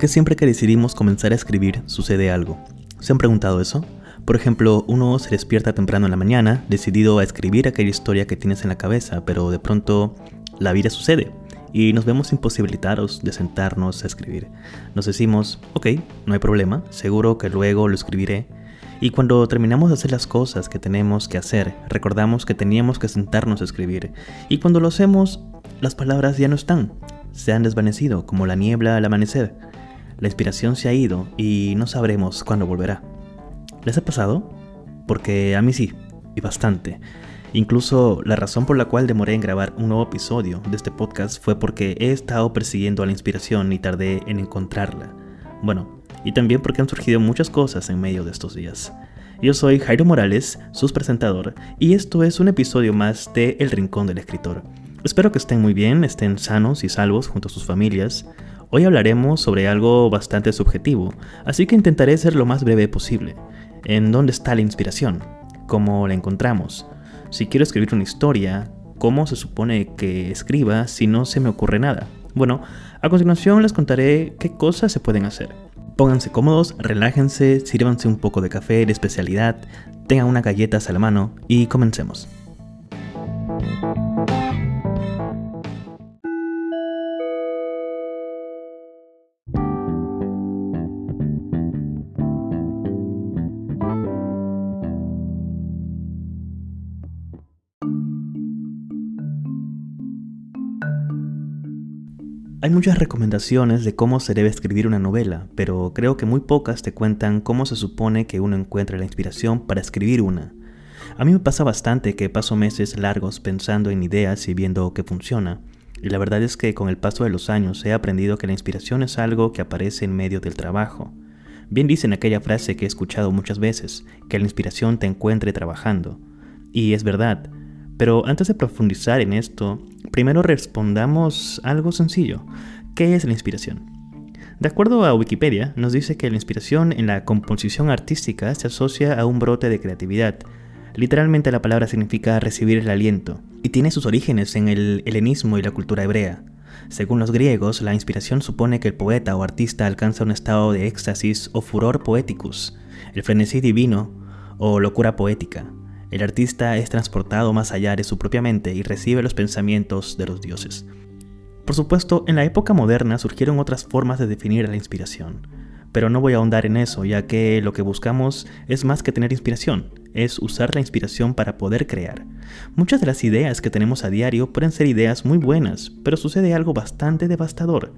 qué siempre que decidimos comenzar a escribir sucede algo? ¿Se han preguntado eso? Por ejemplo, uno se despierta temprano en la mañana, decidido a escribir aquella historia que tienes en la cabeza, pero de pronto la vida sucede y nos vemos imposibilitados de sentarnos a escribir. Nos decimos, ok, no hay problema, seguro que luego lo escribiré. Y cuando terminamos de hacer las cosas que tenemos que hacer, recordamos que teníamos que sentarnos a escribir. Y cuando lo hacemos, las palabras ya no están, se han desvanecido como la niebla al amanecer. La inspiración se ha ido y no sabremos cuándo volverá. ¿Les ha pasado? Porque a mí sí, y bastante. Incluso la razón por la cual demoré en grabar un nuevo episodio de este podcast fue porque he estado persiguiendo a la inspiración y tardé en encontrarla. Bueno, y también porque han surgido muchas cosas en medio de estos días. Yo soy Jairo Morales, su presentador, y esto es un episodio más de El Rincón del Escritor. Espero que estén muy bien, estén sanos y salvos junto a sus familias. Hoy hablaremos sobre algo bastante subjetivo, así que intentaré ser lo más breve posible. ¿En dónde está la inspiración? ¿Cómo la encontramos? Si quiero escribir una historia, ¿cómo se supone que escriba si no se me ocurre nada? Bueno, a continuación les contaré qué cosas se pueden hacer. Pónganse cómodos, relájense, sírvanse un poco de café de especialidad, tengan unas galletas a la mano y comencemos. Hay muchas recomendaciones de cómo se debe escribir una novela, pero creo que muy pocas te cuentan cómo se supone que uno encuentra la inspiración para escribir una. A mí me pasa bastante que paso meses largos pensando en ideas y viendo qué funciona, y la verdad es que con el paso de los años he aprendido que la inspiración es algo que aparece en medio del trabajo. Bien dicen aquella frase que he escuchado muchas veces, que la inspiración te encuentre trabajando. Y es verdad, pero antes de profundizar en esto, primero respondamos algo sencillo. ¿Qué es la inspiración? De acuerdo a Wikipedia, nos dice que la inspiración en la composición artística se asocia a un brote de creatividad. Literalmente la palabra significa recibir el aliento, y tiene sus orígenes en el helenismo y la cultura hebrea. Según los griegos, la inspiración supone que el poeta o artista alcanza un estado de éxtasis o furor poeticus, el frenesí divino o locura poética. El artista es transportado más allá de su propia mente y recibe los pensamientos de los dioses. Por supuesto, en la época moderna surgieron otras formas de definir la inspiración, pero no voy a ahondar en eso, ya que lo que buscamos es más que tener inspiración, es usar la inspiración para poder crear. Muchas de las ideas que tenemos a diario pueden ser ideas muy buenas, pero sucede algo bastante devastador,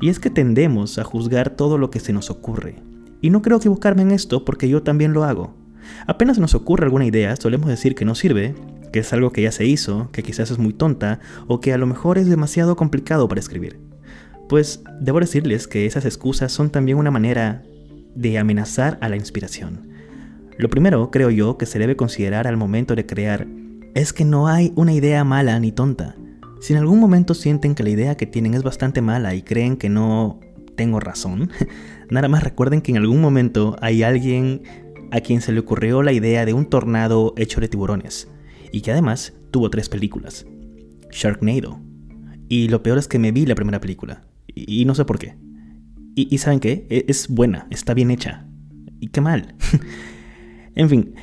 y es que tendemos a juzgar todo lo que se nos ocurre. Y no creo equivocarme en esto porque yo también lo hago. Apenas nos ocurre alguna idea, solemos decir que no sirve, que es algo que ya se hizo, que quizás es muy tonta o que a lo mejor es demasiado complicado para escribir. Pues debo decirles que esas excusas son también una manera de amenazar a la inspiración. Lo primero, creo yo, que se debe considerar al momento de crear es que no hay una idea mala ni tonta. Si en algún momento sienten que la idea que tienen es bastante mala y creen que no tengo razón, nada más recuerden que en algún momento hay alguien a quien se le ocurrió la idea de un tornado hecho de tiburones, y que además tuvo tres películas. Sharknado. Y lo peor es que me vi la primera película, y, no sé por qué. Y, ¿saben qué? E, es buena, está bien hecha. Y qué mal. en fin,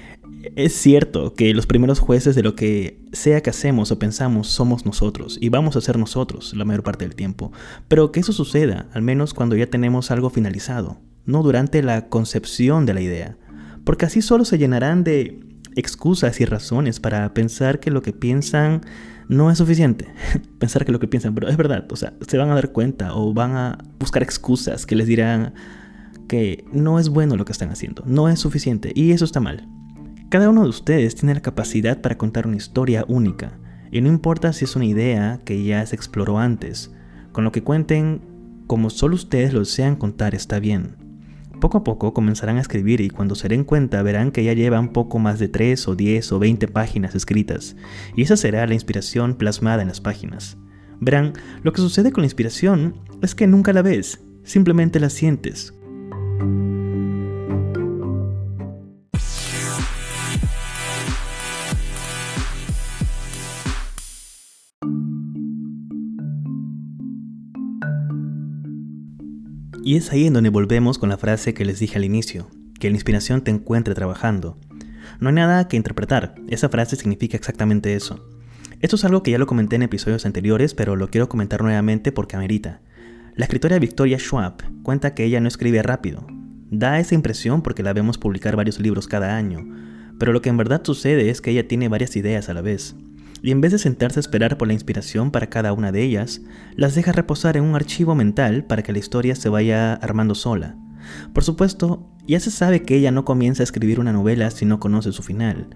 es cierto que los primeros jueces de lo que sea que hacemos o pensamos somos nosotros y vamos a ser nosotros la mayor parte del tiempo, pero que eso suceda, al menos cuando ya tenemos algo finalizado, no durante la concepción de la idea porque así solo se llenarán de excusas y razones para pensar que lo que piensan no es suficiente. pensar que lo que piensan, pero es verdad, o sea, se van a dar cuenta o van a buscar excusas que les dirán que no es bueno lo que están haciendo, no es suficiente y eso está mal. Cada uno de ustedes tiene la capacidad para contar una historia única y no importa si es una idea que ya se exploró antes, con lo que cuenten como solo ustedes lo desean contar está bien. Poco a poco comenzarán a escribir y cuando se den cuenta verán que ya llevan poco más de 3 o 10 o 20 páginas escritas, y esa será la inspiración plasmada en las páginas. Verán, lo que sucede con la inspiración es que nunca la ves, simplemente la sientes, Y es ahí en donde volvemos con la frase que les dije al inicio, que la inspiración te encuentre trabajando. No hay nada que interpretar, esa frase significa exactamente eso. Esto es algo que ya lo comenté en episodios anteriores, pero lo quiero comentar nuevamente porque amerita. La escritora Victoria Schwab cuenta que ella no escribe rápido. Da esa impresión porque la vemos publicar varios libros cada año, pero lo que en verdad sucede es que ella tiene varias ideas a la vez. Y en vez de sentarse a esperar por la inspiración para cada una de ellas, las deja reposar en un archivo mental para que la historia se vaya armando sola. Por supuesto, ya se sabe que ella no comienza a escribir una novela si no conoce su final,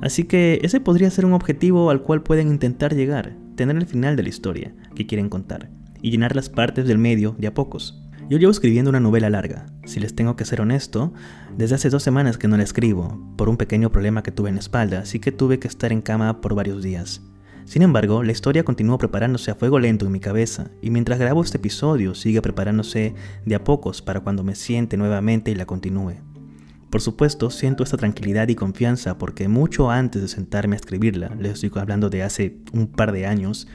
Así que ese podría ser un objetivo al cual pueden intentar llegar, tener el final de la historia que quieren contar y llenar las partes del medio de a pocos. Yo llevo escribiendo una novela larga, si les tengo que ser honesto, desde hace dos semanas que no la escribo, por un pequeño problema que tuve en la espalda, así que tuve que estar en cama por varios días. Sin embargo, la historia continúa preparándose a fuego lento en mi cabeza, y mientras grabo este episodio sigue preparándose de a pocos para cuando me siente nuevamente y la continúe. Por supuesto, siento esta tranquilidad y confianza porque mucho antes de sentarme a escribirla, les estoy hablando de hace un par de años,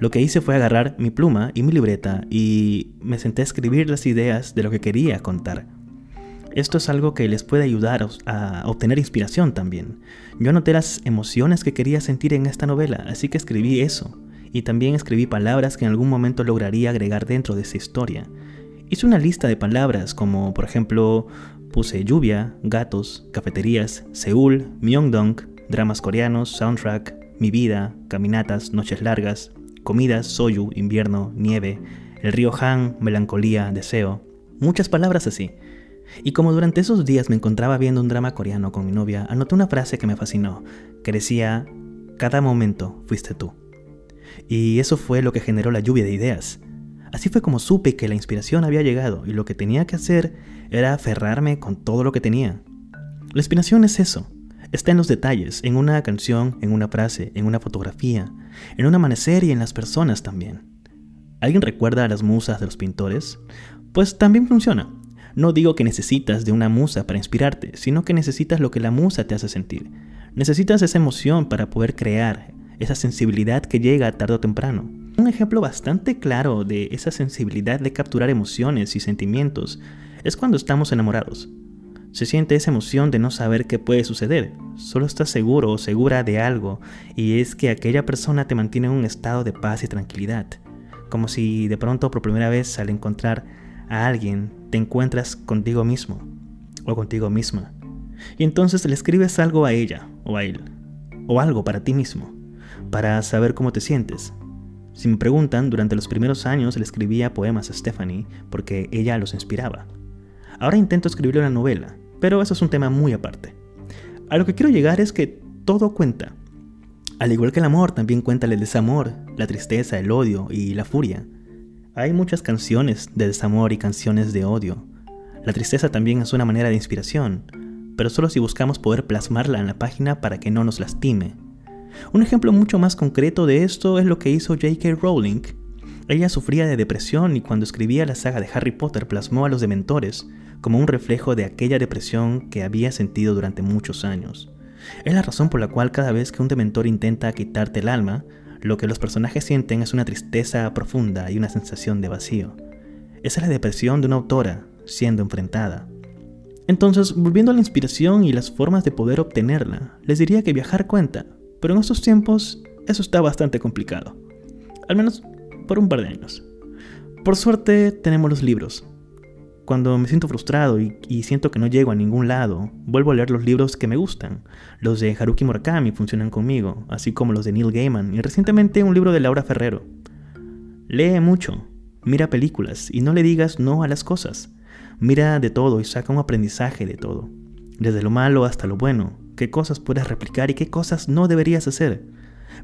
lo que hice fue agarrar mi pluma y mi libreta y me senté a escribir las ideas de lo que quería contar. Esto es algo que les puede ayudar a obtener inspiración también. Yo anoté las emociones que quería sentir en esta novela, así que escribí eso. Y también escribí palabras que en algún momento lograría agregar dentro de esa historia. Hice una lista de palabras como, por ejemplo, Puse lluvia, gatos, cafeterías, Seúl, Myeongdong, dramas coreanos, soundtrack, mi vida, caminatas, noches largas, comidas, soyu, invierno, nieve, el río Han, melancolía, deseo. Muchas palabras así. Y como durante esos días me encontraba viendo un drama coreano con mi novia, anoté una frase que me fascinó, que decía, cada momento fuiste tú. Y eso fue lo que generó la lluvia de ideas. Así fue como supe que la inspiración había llegado y lo que tenía que hacer era aferrarme con todo lo que tenía. La inspiración es eso. Está en los detalles, en una canción, en una frase, en una fotografía, en un amanecer y en las personas también. ¿Alguien recuerda a las musas de los pintores? Pues también funciona. No digo que necesitas de una musa para inspirarte, sino que necesitas lo que la musa te hace sentir. Necesitas esa emoción para poder crear, esa sensibilidad que llega tarde o temprano. Un ejemplo bastante claro de esa sensibilidad de capturar emociones y sentimientos es cuando estamos enamorados. Se siente esa emoción de no saber qué puede suceder, solo estás seguro o segura de algo y es que aquella persona te mantiene en un estado de paz y tranquilidad, como si de pronto por primera vez al encontrar a alguien te encuentras contigo mismo o contigo misma. Y entonces le escribes algo a ella o a él, o algo para ti mismo, para saber cómo te sientes, si me preguntan, durante los primeros años le escribía poemas a Stephanie porque ella los inspiraba. Ahora intento escribirle una novela, pero eso es un tema muy aparte. A lo que quiero llegar es que todo cuenta. Al igual que el amor, también cuenta el desamor, la tristeza, el odio y la furia. Hay muchas canciones de desamor y canciones de odio. La tristeza también es una manera de inspiración, pero solo si buscamos poder plasmarla en la página para que no nos lastime un ejemplo mucho más concreto de esto es lo que hizo J.K. Rowling. Ella sufría de depresión y cuando escribía la saga de Harry Potter plasmó a los dementores como un reflejo de aquella depresión que había sentido durante muchos años. Es la razón por la cual cada vez que un dementor intenta quitarte el alma, lo que los personajes sienten es una tristeza profunda y una sensación de vacío. Esa es la depresión de una autora siendo enfrentada. Entonces, volviendo a la inspiración y las formas de poder obtenerla, les diría que viajar cuenta, pero en estos tiempos eso está bastante complicado. Al menos por un par de años. Por suerte tenemos los libros. Cuando me siento frustrado y, siento que no llego a ningún lado, vuelvo a leer los libros que me gustan. Los de Haruki Murakami funcionan conmigo, así como los de Neil Gaiman y recientemente un libro de Laura Ferrero. Lee mucho, mira películas y no le digas no a las cosas. Mira de todo y saca un aprendizaje de todo, desde lo malo hasta lo bueno, qué cosas puedes replicar y qué cosas no deberías hacer.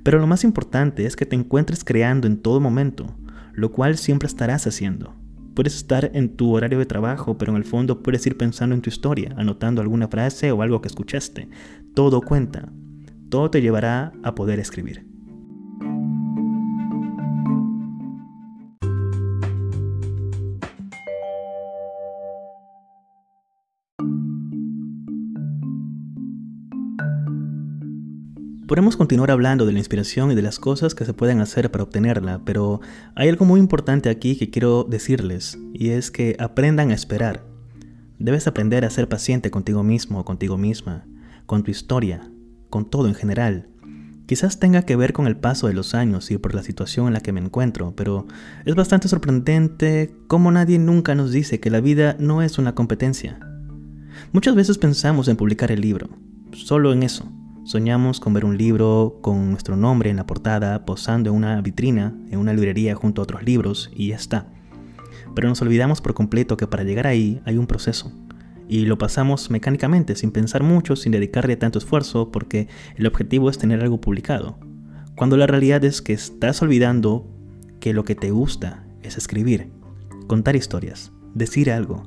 Pero lo más importante es que te encuentres creando en todo momento, lo cual siempre estarás haciendo. Puedes estar en tu horario de trabajo, pero en el fondo puedes ir pensando en tu historia, anotando alguna frase o algo que escuchaste. Todo cuenta. Todo te llevará a poder escribir. Podemos continuar hablando de la inspiración y de las cosas que se pueden hacer para obtenerla, pero hay algo muy importante aquí que quiero decirles, y es que aprendan a esperar. Debes aprender a ser paciente contigo mismo o contigo misma, con tu historia, con todo en general. Quizás tenga que ver con el paso de los años y por la situación en la que me encuentro, pero es bastante sorprendente cómo nadie nunca nos dice que la vida no es una competencia. Muchas veces pensamos en publicar el libro, solo en eso. Soñamos con ver un libro con nuestro nombre en la portada, posando en una vitrina, en una librería junto a otros libros, y ya está. Pero nos olvidamos por completo que para llegar ahí hay un proceso, y lo pasamos mecánicamente, sin pensar mucho, sin dedicarle tanto esfuerzo, porque el objetivo es tener algo publicado. Cuando la realidad es que estás olvidando que lo que te gusta es escribir, contar historias, decir algo.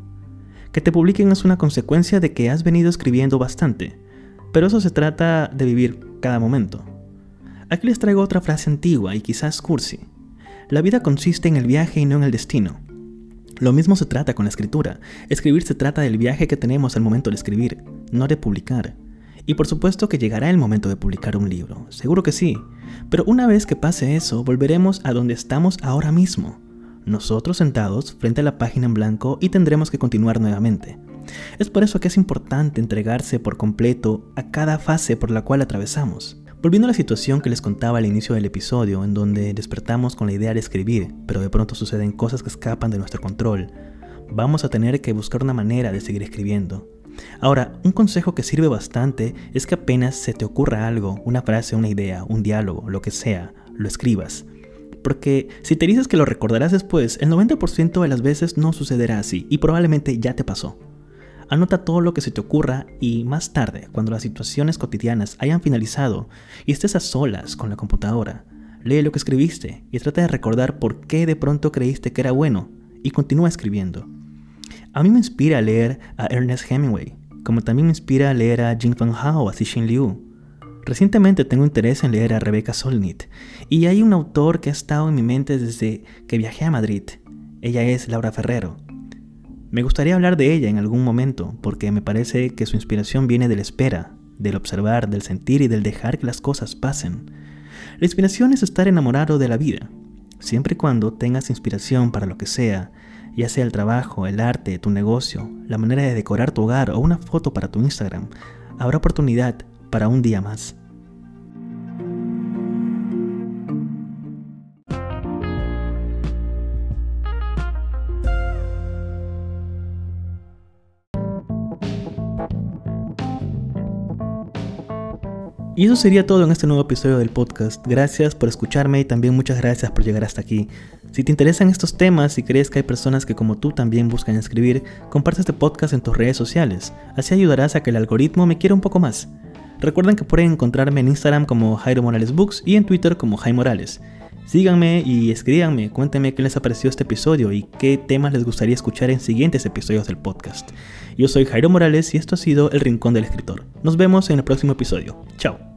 Que te publiquen es una consecuencia de que has venido escribiendo bastante, pero eso se trata de vivir cada momento. Aquí les traigo otra frase antigua y quizás cursi. La vida consiste en el viaje y no en el destino. Lo mismo se trata con la escritura. Escribir se trata del viaje que tenemos al momento de escribir, no de publicar. Y por supuesto que llegará el momento de publicar un libro, seguro que sí. Pero una vez que pase eso, volveremos a donde estamos ahora mismo. Nosotros sentados frente a la página en blanco y tendremos que continuar nuevamente. Es por eso que es importante entregarse por completo a cada fase por la cual atravesamos. Volviendo a la situación que les contaba al inicio del episodio, en donde despertamos con la idea de escribir, pero de pronto suceden cosas que escapan de nuestro control, vamos a tener que buscar una manera de seguir escribiendo. Ahora, un consejo que sirve bastante es que apenas se te ocurra algo, una frase, una idea, un diálogo, lo que sea, lo escribas. Porque si te dices que lo recordarás después, el 90% de las veces no sucederá así y probablemente ya te pasó. Anota todo lo que se te ocurra y más tarde, cuando las situaciones cotidianas hayan finalizado y estés a solas con la computadora, lee lo que escribiste y trata de recordar por qué de pronto creíste que era bueno y continúa escribiendo. A mí me inspira leer a Ernest Hemingway, como también me inspira leer a Jing Feng Hao a Cixin Liu. Recientemente tengo interés en leer a Rebecca Solnit y hay un autor que ha estado en mi mente desde que viajé a Madrid. Ella es Laura Ferrero me gustaría hablar de ella en algún momento, porque me parece que su inspiración viene de la espera, del observar, del sentir y del dejar que las cosas pasen. La inspiración es estar enamorado de la vida. Siempre y cuando tengas inspiración para lo que sea, ya sea el trabajo, el arte, tu negocio, la manera de decorar tu hogar o una foto para tu Instagram, habrá oportunidad para un día más. Y eso sería todo en este nuevo episodio del podcast. Gracias por escucharme y también muchas gracias por llegar hasta aquí. Si te interesan estos temas y crees que hay personas que como tú también buscan escribir, comparte este podcast en tus redes sociales. Así ayudarás a que el algoritmo me quiera un poco más. Recuerden que pueden encontrarme en Instagram como Jairo Morales Books y en Twitter como Jaime Morales. Síganme y escríbanme, cuéntenme qué les ha parecido este episodio y qué temas les gustaría escuchar en siguientes episodios del podcast. Yo soy Jairo Morales y esto ha sido El Rincón del Escritor. Nos vemos en el próximo episodio. Chao.